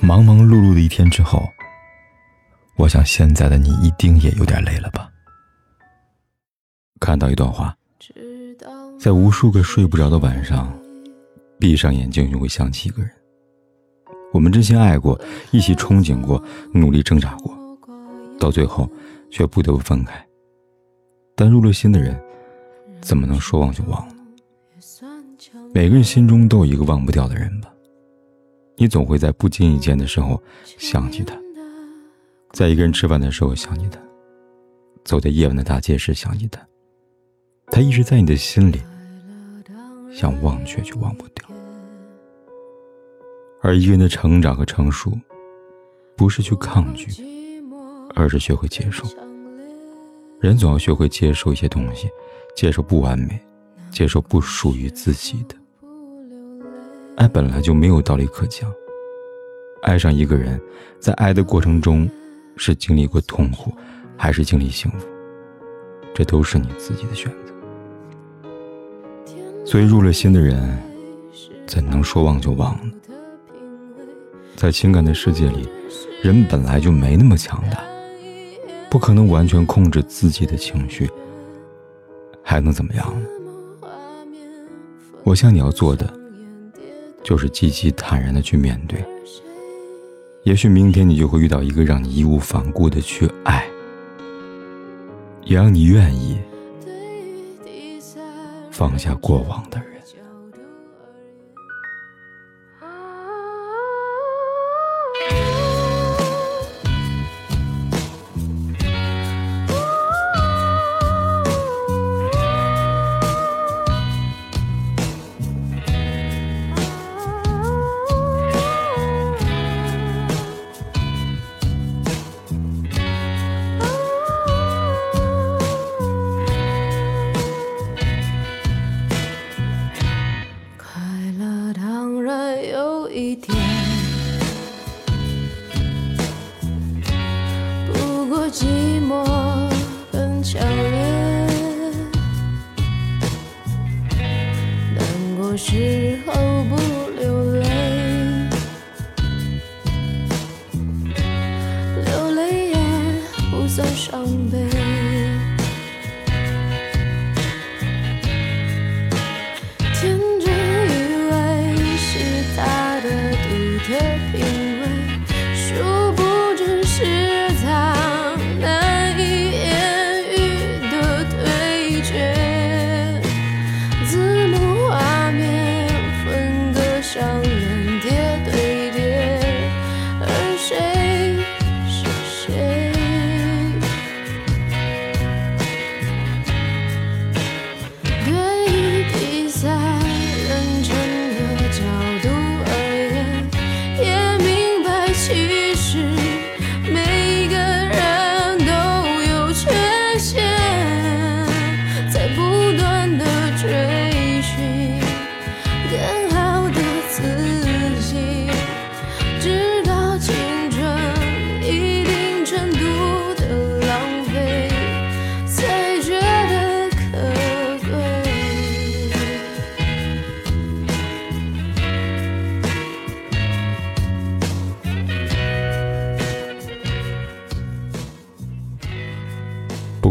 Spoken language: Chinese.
忙忙碌碌的一天之后，我想现在的你一定也有点累了吧？看到一段话，在无数个睡不着的晚上，闭上眼睛就会想起一个人。我们真心爱过，一起憧憬过，努力挣扎过，到最后却不得不分开。但入了心的人，怎么能说忘就忘呢？每个人心中都有一个忘不掉的人吧。你总会在不经意间的时候想起他，在一个人吃饭的时候想起他，走在夜晚的大街时想起他。他一直在你的心里，想忘却却忘不掉。而一个人的成长和成熟，不是去抗拒，而是学会接受。人总要学会接受一些东西，接受不完美，接受不属于自己的。爱本来就没有道理可讲。爱上一个人，在爱的过程中，是经历过痛苦，还是经历幸福，这都是你自己的选择。所以入了心的人，怎能说忘就忘呢？在情感的世界里，人本来就没那么强大，不可能完全控制自己的情绪，还能怎么样呢？我想你要做的，就是积极坦然的去面对。也许明天你就会遇到一个让你义无反顾的去爱，也让你愿意放下过往的人。寂寞更强烈。难过时候不流泪，流泪也不算伤悲。